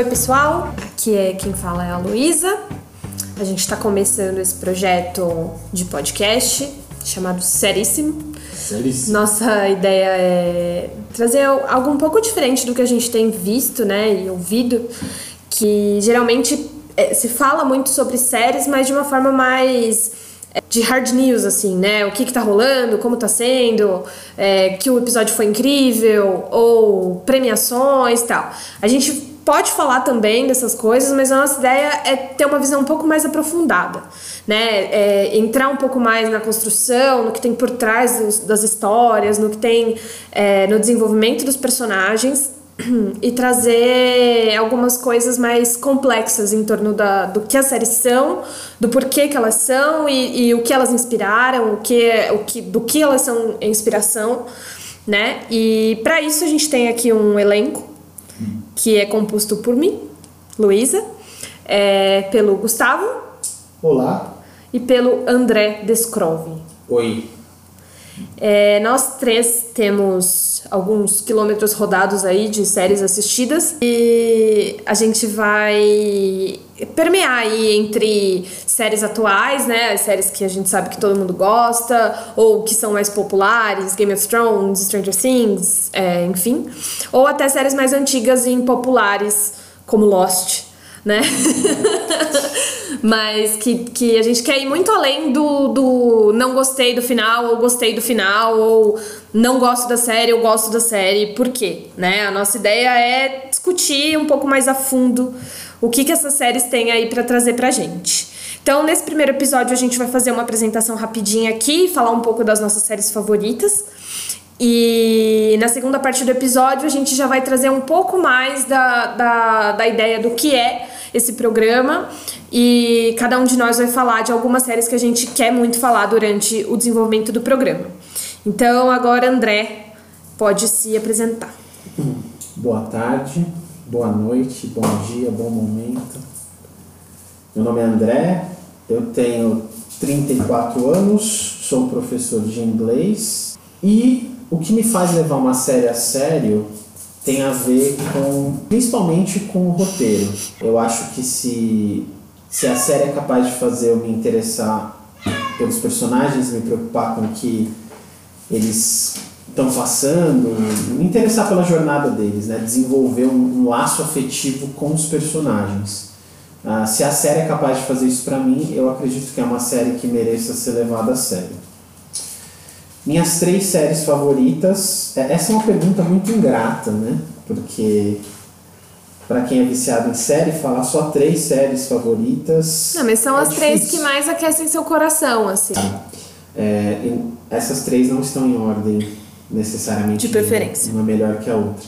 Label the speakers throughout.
Speaker 1: Oi, pessoal. Aqui é quem fala é a Luísa. A gente está começando esse projeto de podcast chamado Seríssimo.
Speaker 2: Seríssimo.
Speaker 1: Nossa ideia é trazer algo um pouco diferente do que a gente tem visto, né, e ouvido, que geralmente é, se fala muito sobre séries, mas de uma forma mais é, de hard news, assim, né? O que que tá rolando, como tá sendo, é, que o episódio foi incrível, ou premiações tal. A gente pode falar também dessas coisas, mas a nossa ideia é ter uma visão um pouco mais aprofundada, né? É, entrar um pouco mais na construção, no que tem por trás dos, das histórias, no que tem é, no desenvolvimento dos personagens e trazer algumas coisas mais complexas em torno da, do que as séries são, do porquê que elas são e, e o que elas inspiraram, o que, o que, do que elas são inspiração, né? E para isso a gente tem aqui um elenco que é composto por mim, Luísa, é, pelo Gustavo
Speaker 2: Olá.
Speaker 1: e pelo André Descrove.
Speaker 2: Oi.
Speaker 1: É, nós três temos alguns quilômetros rodados aí de séries assistidas. E a gente vai permear aí entre séries atuais, né, as séries que a gente sabe que todo mundo gosta ou que são mais populares, Game of Thrones, Stranger Things, é, enfim, ou até séries mais antigas e impopulares como Lost, né? Mas que, que a gente quer ir muito além do, do não gostei do final, ou gostei do final, ou não gosto da série, ou gosto da série. Por quê? Né? A nossa ideia é discutir um pouco mais a fundo o que, que essas séries têm aí para trazer pra gente. Então, nesse primeiro episódio, a gente vai fazer uma apresentação rapidinha aqui, falar um pouco das nossas séries favoritas. E na segunda parte do episódio, a gente já vai trazer um pouco mais da, da, da ideia do que é esse programa. E cada um de nós vai falar de algumas séries que a gente quer muito falar durante o desenvolvimento do programa. Então, agora, André, pode se apresentar.
Speaker 2: Boa tarde, boa noite, bom dia, bom momento. Meu nome é André, eu tenho 34 anos, sou professor de inglês e o que me faz levar uma série a sério tem a ver com, principalmente com o roteiro. Eu acho que se, se a série é capaz de fazer eu me interessar pelos personagens, me preocupar com o que eles estão passando, me interessar pela jornada deles, né? desenvolver um, um laço afetivo com os personagens. Ah, se a série é capaz de fazer isso para mim, eu acredito que é uma série que mereça ser levada a sério. Minhas três séries favoritas. é- Essa é uma pergunta muito ingrata, né? Porque para quem é viciado em série, falar só três séries favoritas.
Speaker 1: Não, mas são
Speaker 2: é
Speaker 1: as três
Speaker 2: difícil.
Speaker 1: que mais aquecem seu coração, assim.
Speaker 2: É, em- essas três não estão em ordem necessariamente.
Speaker 1: De preferência.
Speaker 2: Uma melhor que a outra.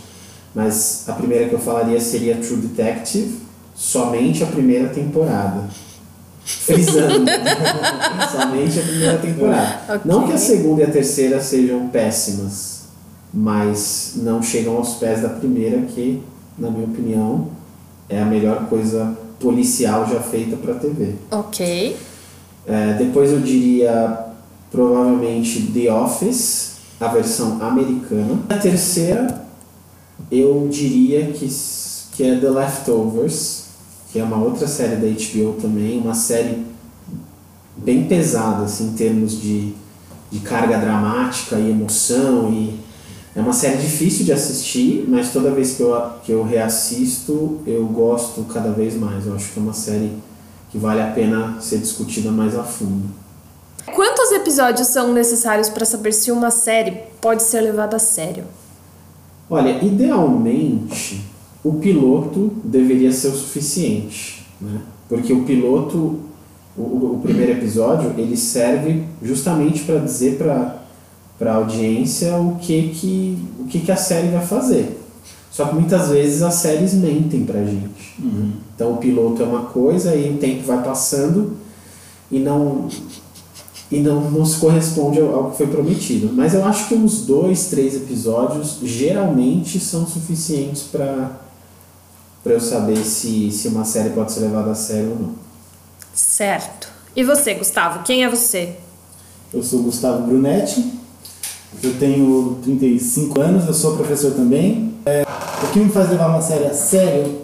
Speaker 2: Mas a primeira que eu falaria seria True Detective, somente a primeira temporada. Frisando. somente a primeira temporada.
Speaker 1: Ok.
Speaker 2: Não que a segunda e a terceira sejam péssimas, mas não chegam aos pés da primeira, que, na minha opinião, é a melhor coisa policial já feita para TV.
Speaker 1: Ok.
Speaker 2: É, depois eu diria provavelmente The Office, a versão americana. A terceira eu diria que, que é The Leftovers, que é uma outra série da HBO também, uma série bem pesada assim, em termos de, de carga dramática e emoção e é uma série difícil de assistir, mas toda vez que eu, que eu reassisto eu gosto cada vez mais. Eu acho que é uma série que vale a pena ser discutida mais a fundo.
Speaker 1: Quantos episódios são necessários para saber se uma série pode ser levada a sério?
Speaker 2: Olha, idealmente o piloto deveria ser o suficiente, né? Porque o piloto, o, o- primeiro episódio, ele serve justamente para dizer para para a audiência o que que o que que a série vai fazer. Só que muitas vezes as séries mentem pra gente. Então o piloto é uma coisa e o tempo vai passando e não e não, não se corresponde ao, ao que foi prometido. Mas eu acho que uns dois, três episódios geralmente são suficientes para para eu saber se, se uma série pode ser levada a sério ou não.
Speaker 1: Certo. E você, Gustavo? Quem é você?
Speaker 3: Eu sou Gustavo Brunetti, eu tenho 35 anos, eu sou professor também. É, o que me faz levar uma série a sério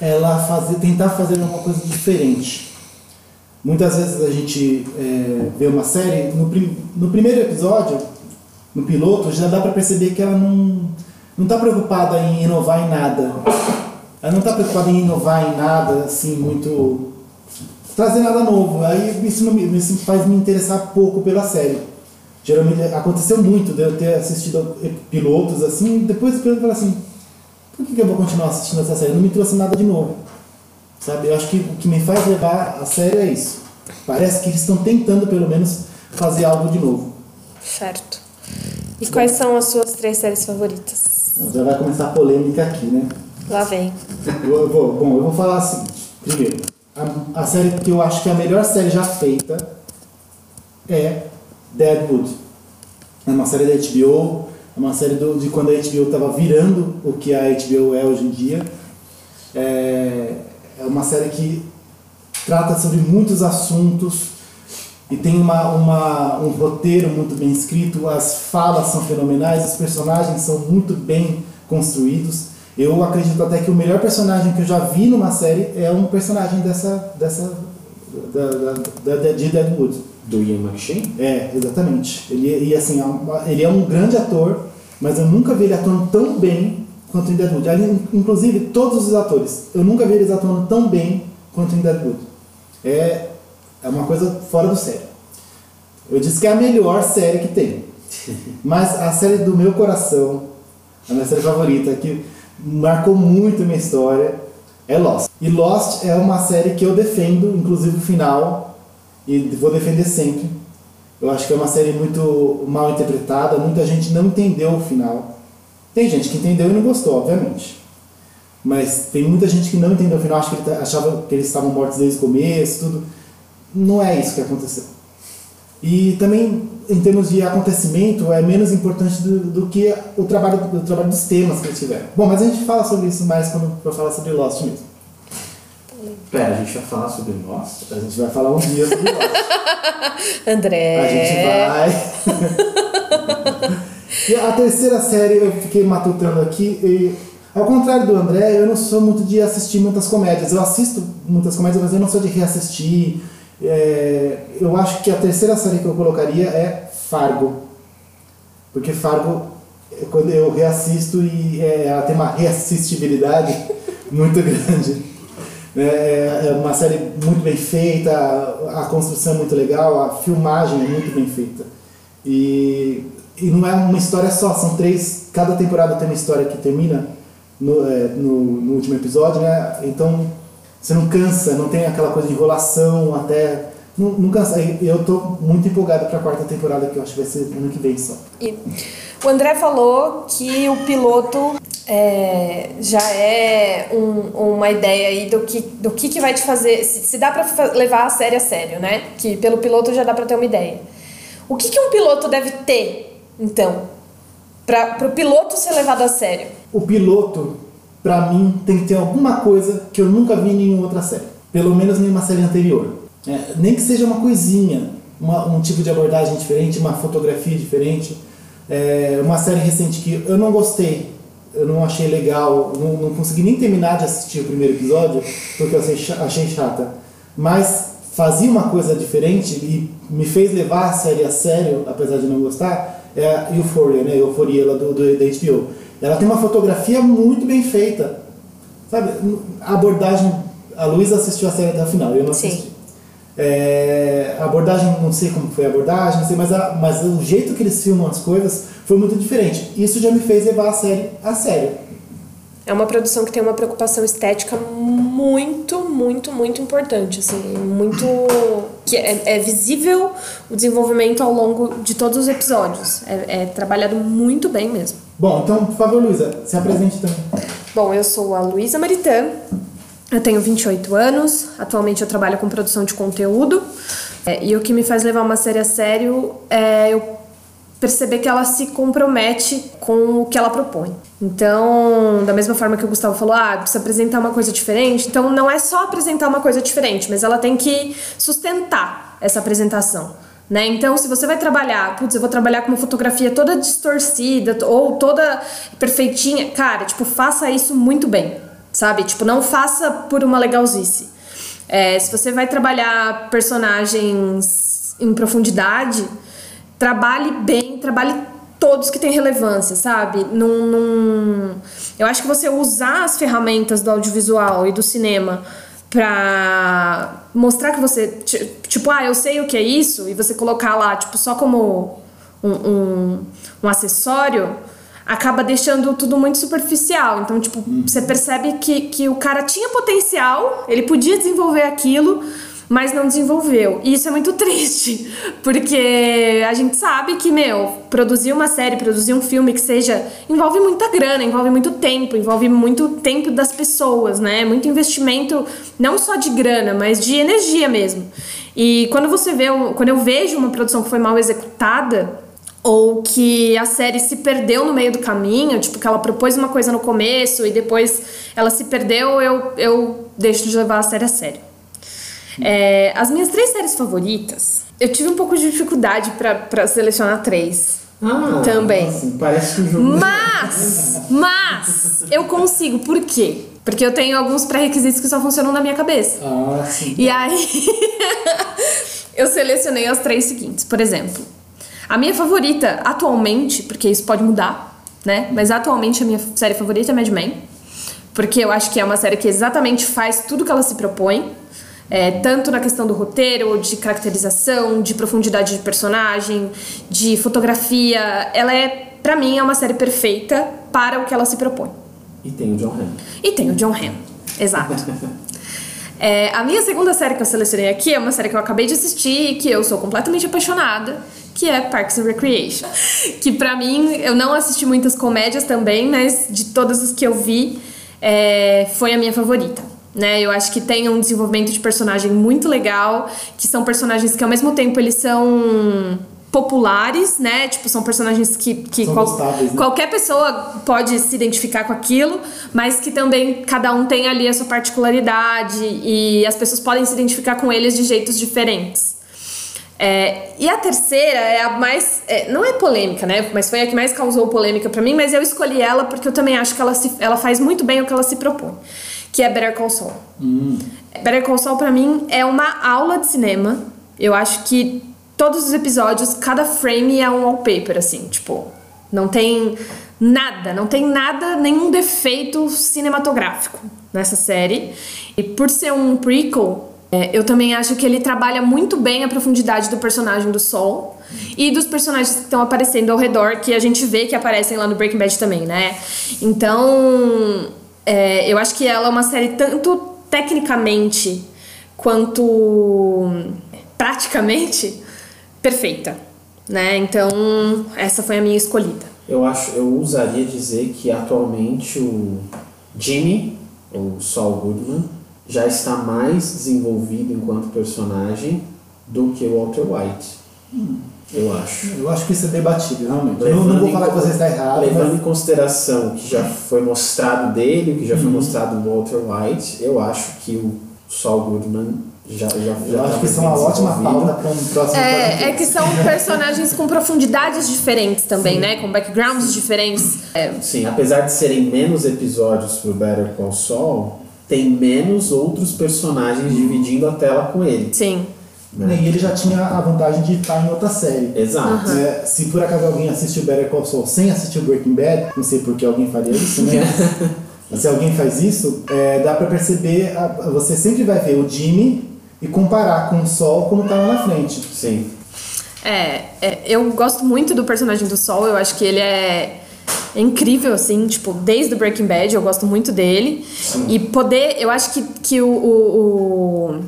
Speaker 3: ela fazer, tentar fazer uma coisa diferente. Muitas vezes a gente é, vê uma série, no, prim, no primeiro episódio, no piloto, já dá para perceber que ela não não está preocupada em inovar em nada. Ela não está preocupada em inovar em nada, assim, muito. trazer nada novo. Aí isso, não, isso faz me interessar pouco pela série. Geralmente aconteceu muito de eu ter assistido pilotos assim, depois eu assim: por que, que eu vou continuar assistindo essa série? Não me trouxe nada de novo. Sabe? Eu acho que o que me faz levar a sério é isso. Parece que eles estão tentando, pelo menos, fazer algo de novo.
Speaker 1: Certo. E quais são as suas três séries favoritas?
Speaker 3: Já vai começar a polêmica aqui, né?
Speaker 1: Lá vem.
Speaker 3: Eu vou, bom, eu vou falar o seguinte. Primeiro, a, a série que eu acho que é a melhor série já feita é Deadwood. É uma série da HBO, é uma série do, de quando a HBO estava virando o que a HBO é hoje em dia. É, é uma série que trata sobre muitos assuntos e tem uma, uma, um roteiro muito bem escrito, as falas são fenomenais, os personagens são muito bem construídos. Eu acredito até que o melhor personagem que eu já vi numa série é um personagem dessa, dessa da, da, da, de Deadwood.
Speaker 2: Do Ian McShane?
Speaker 3: É, exatamente. Ele, e, assim, é ele é um grande ator, mas eu nunca vi ele atuando tão bem quanto em Deadwood. Inclusive, todos os atores, eu nunca vi eles atuando tão bem quanto em Deadwood. É, é uma coisa fora do sério. Eu disse que é a melhor série que tem. Mas a série do meu coração, a minha série favorita, que marcou muito a minha história, é Lost. E Lost é uma série que eu defendo, inclusive o final, e vou defender sempre. Eu acho que é uma série muito mal interpretada, muita gente não entendeu o final. Tem gente que entendeu e não gostou, obviamente. Mas tem muita gente que não entendeu o final, acho que tá, achava que eles estavam mortos desde o começo, tudo. Não é isso que aconteceu. E também, em termos de acontecimento, é menos importante do, do que o trabalho, o trabalho dos temas que eles tiveram. Bom, mas a gente fala sobre isso mais quando for falar sobre Lost mesmo.
Speaker 2: Pera, a gente vai falar sobre Lost?
Speaker 3: A gente vai falar um dia sobre Lost.
Speaker 1: André.
Speaker 3: A gente vai. e a terceira série eu fiquei matutando aqui. E, ao contrário do André, eu não sou muito de assistir muitas comédias. Eu assisto muitas comédias, mas eu não sou de reassistir é, eu acho que a terceira série que eu colocaria é Fargo. Porque Fargo, quando eu reassisto, e é, ela tem uma reassistibilidade muito grande. É, é uma série muito bem feita, a construção é muito legal, a filmagem é muito bem feita. E, e não é uma história só, são três. Cada temporada tem uma história que termina no, é, no, no último episódio, né? Então você não cansa, não tem aquela coisa de enrolação até. Não, não cansa. Eu tô muito empolgado para a quarta temporada, que eu acho que vai ser ano que vem só.
Speaker 1: E o André falou que o piloto é, já é um, uma ideia aí do que, do que, que vai te fazer. Se, se dá para levar a série a sério, né? Que pelo piloto já dá para ter uma ideia. O que, que um piloto deve ter, então, para o piloto ser levado a sério?
Speaker 3: O piloto para mim, tem que ter alguma coisa que eu nunca vi em nenhuma outra série. Pelo menos nenhuma série anterior. É, nem que seja uma coisinha, uma, um tipo de abordagem diferente, uma fotografia diferente. É, uma série recente que eu não gostei, eu não achei legal, não, não consegui nem terminar de assistir o primeiro episódio, porque eu achei, achei chata. Mas fazia uma coisa diferente e me fez levar a série a sério, apesar de não gostar, é a Euphoria, né? Euforia lá do, do, da HBO ela tem uma fotografia muito bem feita. Sabe, a abordagem. A Luísa assistiu a série até o final, eu não assisti. Sim. É, a abordagem, não sei como foi a abordagem, sei, mas, a, mas o jeito que eles filmam as coisas foi muito diferente. Isso já me fez levar a série a sério.
Speaker 1: É uma produção que tem uma preocupação estética muito, muito, muito importante, assim, muito que é, é visível o desenvolvimento ao longo de todos os episódios. É, é trabalhado muito bem mesmo.
Speaker 3: Bom, então, por favor, Luísa, se apresente também.
Speaker 1: Bom, eu sou a Luísa Maritã, eu tenho 28 anos, atualmente eu trabalho com produção de conteúdo. É, e o que me faz levar uma série a sério é eu perceber que ela se compromete com o que ela propõe. Então, da mesma forma que o Gustavo falou, ah, precisa apresentar uma coisa diferente, então não é só apresentar uma coisa diferente, mas ela tem que sustentar essa apresentação. Né? Então, se você vai trabalhar, putz, eu vou trabalhar com uma fotografia toda distorcida ou toda perfeitinha, cara, tipo, faça isso muito bem sabe? Tipo, não faça por uma legalzice. É, se você vai trabalhar personagens em profundidade, trabalhe bem, trabalhe todos que têm relevância, sabe? Num, num... Eu acho que você usar as ferramentas do audiovisual e do cinema pra mostrar que você. Tipo, ah, eu sei o que é isso, e você colocar lá, tipo, só como um, um, um acessório, acaba deixando tudo muito superficial. Então, tipo, uhum. você percebe que, que o cara tinha potencial, ele podia desenvolver aquilo, mas não desenvolveu. E isso é muito triste, porque a gente sabe que, meu, produzir uma série, produzir um filme que seja. envolve muita grana, envolve muito tempo, envolve muito tempo das pessoas, né? Muito investimento, não só de grana, mas de energia mesmo. E quando você vê, quando eu vejo uma produção que foi mal executada, ou que a série se perdeu no meio do caminho, tipo que ela propôs uma coisa no começo e depois ela se perdeu, eu, eu deixo de levar a série a sério. É, as minhas três séries favoritas, eu tive um pouco de dificuldade para selecionar três.
Speaker 2: Ah,
Speaker 1: também.
Speaker 2: Assim, parece que o jogo.
Speaker 1: Mas, mas, eu consigo. Por quê? Porque eu tenho alguns pré-requisitos que só funcionam na minha cabeça.
Speaker 2: Ah, sim.
Speaker 1: E aí, eu selecionei as três seguintes. Por exemplo, a minha favorita atualmente, porque isso pode mudar, né? Mas atualmente a minha série favorita é Mad Men. Porque eu acho que é uma série que exatamente faz tudo que ela se propõe. É, tanto na questão do roteiro, de caracterização, de profundidade de personagem, de fotografia. Ela é, para mim, é uma série perfeita para o que ela se propõe.
Speaker 2: E tem o John Hamm.
Speaker 1: E tem o John Hamm, exato. é, a minha segunda série que eu selecionei aqui é uma série que eu acabei de assistir e que eu sou completamente apaixonada, que é Parks and Recreation. Que para mim, eu não assisti muitas comédias também, mas de todas as que eu vi, é, foi a minha favorita né? Eu acho que tem um desenvolvimento de personagem muito legal, que são personagens que ao mesmo tempo eles são populares, né? Tipo, são personagens que, que
Speaker 3: qual, né?
Speaker 1: qualquer pessoa pode se identificar com aquilo, mas que também cada um tem ali a sua particularidade e as pessoas podem se identificar com eles de jeitos diferentes. É, e a terceira é a mais. É, não é polêmica, né? Mas foi a que mais causou polêmica para mim, mas eu escolhi ela porque eu também acho que ela, se, ela faz muito bem o que ela se propõe que é Better Call Saul.
Speaker 2: Hum.
Speaker 1: Better Call Saul para mim é uma aula de cinema. Eu acho que todos os episódios, cada frame é um wallpaper assim, tipo, não tem nada, não tem nada, nenhum defeito cinematográfico nessa série. E por ser um prequel, é, eu também acho que ele trabalha muito bem a profundidade do personagem do Sol e dos personagens que estão aparecendo ao redor, que a gente vê que aparecem lá no Breaking Bad também, né? Então, é, eu acho que ela é uma série tanto tecnicamente quanto praticamente perfeita, né? Então essa foi a minha escolhida.
Speaker 2: Eu acho, eu usaria dizer que atualmente o Jimmy, o Saul Goodman, já está mais desenvolvido enquanto personagem do que o Walter White.
Speaker 3: Hum.
Speaker 2: Eu acho.
Speaker 3: Eu acho que isso é debatível, realmente. Levando não, não vou falar que você está errado.
Speaker 2: Levando mas... em consideração o que já foi mostrado dele, o que já foi uhum. mostrado do Walter White, eu acho que o Saul Goodman já, já,
Speaker 3: eu
Speaker 2: já
Speaker 3: acho tá que isso é uma ótima pauta para um próximo
Speaker 1: é, é que são personagens com profundidades diferentes também, Sim. né? Com backgrounds diferentes. É.
Speaker 2: Sim, apesar de serem menos episódios pro Better Call Saul, tem menos outros personagens dividindo a tela com ele.
Speaker 1: Sim.
Speaker 3: Né? E ele já tinha a vantagem de estar em outra série.
Speaker 2: Exato.
Speaker 3: Uhum. É, se por acaso alguém assistiu Better Call Saul sem assistir Breaking Bad, não sei por que alguém faria isso, né? Mas se alguém faz isso, é, dá pra perceber, a, você sempre vai ver o Jimmy e comparar com o Sol como tá lá na frente.
Speaker 2: Sim.
Speaker 1: É, é, eu gosto muito do personagem do Sol, eu acho que ele é, é incrível, assim, tipo, desde o Breaking Bad, eu gosto muito dele. Sim. E poder, eu acho que, que o, o, o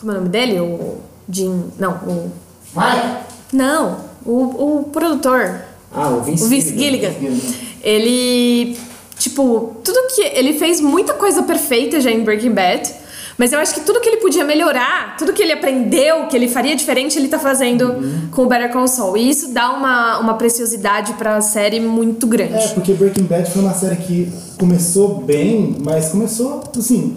Speaker 1: Como é o nome dele? O Jim. Não, o.
Speaker 3: Vai!
Speaker 1: Não, o, o produtor.
Speaker 2: Ah, o Vince,
Speaker 1: o Vince Gilligan. Gilligan. Ele. Tipo, tudo que. Ele fez muita coisa perfeita já em Breaking Bad. Mas eu acho que tudo que ele podia melhorar, tudo que ele aprendeu, que ele faria diferente, ele tá fazendo uhum. com o Better Call Saul. E isso dá uma, uma preciosidade pra série muito grande.
Speaker 3: É, porque Breaking Bad foi uma série que começou bem, mas começou, assim,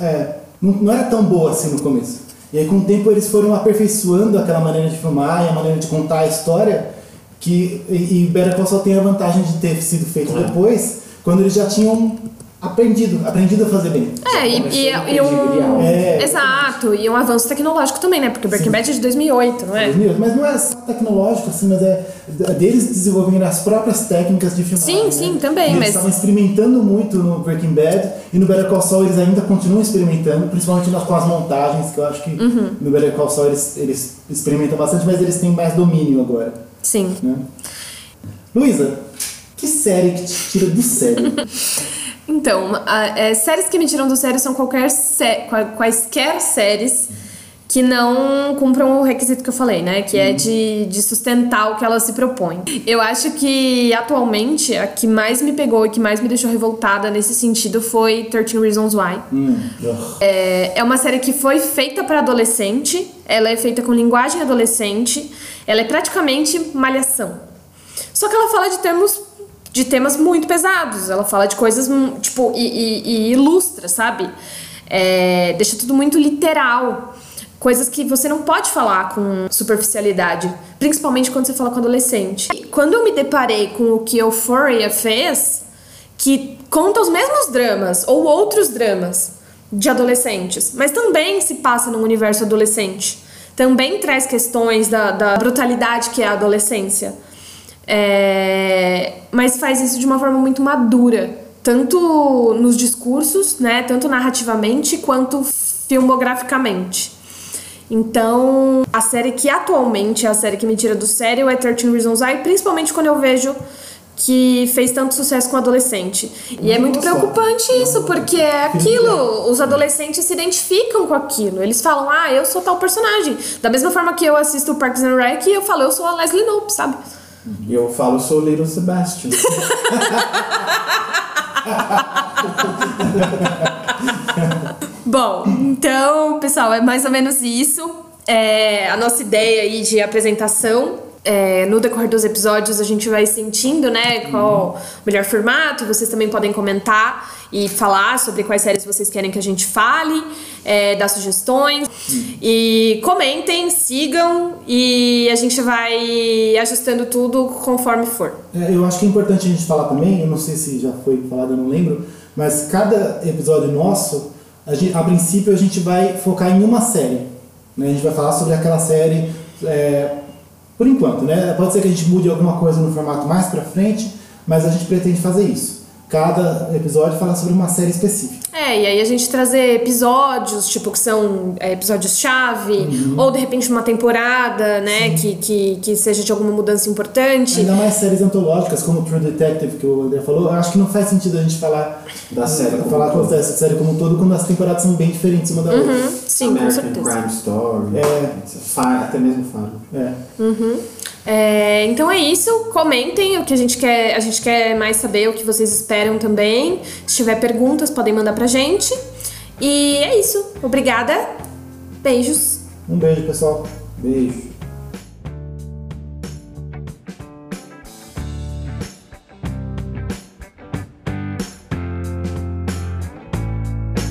Speaker 3: é, não, não era tão boa assim no começo. E aí, com o tempo, eles foram aperfeiçoando aquela maneira de filmar e a maneira de contar a história. Que, e, e Better Call Saul tem a vantagem de ter sido feito é. depois, quando eles já tinham aprendido, aprendido a fazer bem.
Speaker 1: É, e, e, e um.
Speaker 3: É.
Speaker 1: Exato, e um avanço tecnológico também, né? Porque Breaking
Speaker 3: Sim.
Speaker 1: Bad é de 2008, não é?
Speaker 3: 2000, Mas não é só tecnológico, assim, mas é deles desenvolvendo as próprias técnicas de filmagem.
Speaker 1: Sim,
Speaker 3: né?
Speaker 1: sim, também,
Speaker 3: Eles
Speaker 1: mas-
Speaker 3: estavam experimentando muito no Breaking Bad e no Better Call Saul eles ainda continuam experimentando, principalmente nas- com as montagens, que eu acho que
Speaker 1: Uhum.
Speaker 3: no Better Call Saul eles, eles experimentam bastante, mas eles têm mais domínio agora.
Speaker 1: Sim.
Speaker 3: Né? Luísa, que série que te tira do sério?
Speaker 1: Então, a- é, séries que me tiram do sério são qualquer sé- qua- quaisquer séries que não cumpram o requisito que eu falei, né? Que é de, de sustentar o que ela se propõe. Eu acho que atualmente a que mais me pegou e que mais me deixou revoltada nesse sentido foi 13 Reasons Why.
Speaker 3: hum.
Speaker 1: É, é uma série que foi feita para adolescente, ela é feita com linguagem adolescente, ela é praticamente malhação. Só que ela fala de termos de temas muito pesados, ela fala de coisas hum, tipo e, e- e ilustra, sabe? É, deixa tudo muito literal. Coisas que você não pode falar com superficialidade, principalmente quando você fala com adolescente. E quando eu me deparei com o que Euphoria fez, que conta os mesmos dramas ou outros dramas de adolescentes, mas também se passa num universo adolescente. Também traz questões da, da brutalidade que é a adolescência. É, mas faz isso de uma forma muito madura, tanto nos discursos, né, tanto narrativamente quanto filmograficamente. Então, a série que atualmente é a série que me tira do sério é 13 Reasons Why, principalmente quando eu vejo que fez tanto sucesso com adolescente. E é muito
Speaker 3: Nossa.
Speaker 1: preocupante isso, porque é aquilo, os adolescentes se identificam com aquilo. Eles falam, ah, eu sou tal personagem. Da mesma forma que eu assisto Parks and Rec, eu falo, eu sou a Leslie Knope, sabe?
Speaker 2: E eu falo, sou Little Sebastian.
Speaker 1: Bom, então, pessoal, é mais ou menos isso. É, a nossa ideia aí de apresentação. É, no decorrer dos episódios a gente vai sentindo, né, qual o melhor formato. Vocês também podem comentar e falar sobre quais séries vocês querem que a gente fale, é, dar sugestões. E comentem, sigam e a gente vai ajustando tudo conforme for.
Speaker 3: É, eu acho que é importante a gente falar também, eu não sei se já foi falado, eu não lembro, mas cada episódio nosso, a, gente- a princípio a gente vai focar em uma série. Né? A gente vai falar sobre aquela série é, por enquanto, né? Pode ser que a gente mude alguma coisa no formato mais pra frente, mas a gente pretende fazer isso. Cada episódio fala sobre uma série específica.
Speaker 1: É, e aí a gente trazer episódios, tipo, que são é, episódios-chave, ou de repente uma temporada, né, que, que, que seja de alguma mudança importante.
Speaker 3: Ainda mais séries antológicas, como True Detective, que o André falou, eu acho que não faz sentido a gente falar
Speaker 2: Da série como
Speaker 3: falar
Speaker 2: todo.
Speaker 3: dessa série como um todo quando as temporadas são bem diferentes uma da outra.
Speaker 1: Uhum, sim, com
Speaker 2: American
Speaker 1: certeza.
Speaker 2: Crime Story.
Speaker 3: É.
Speaker 2: Fa- Até mesmo Faro.
Speaker 3: É.
Speaker 1: É, então é isso, comentem o que a gente quer, a gente quer mais saber o que vocês esperam também. Se tiver perguntas, podem mandar pra gente. E é isso. Obrigada. Beijos.
Speaker 3: Um beijo, pessoal.
Speaker 2: Beijo.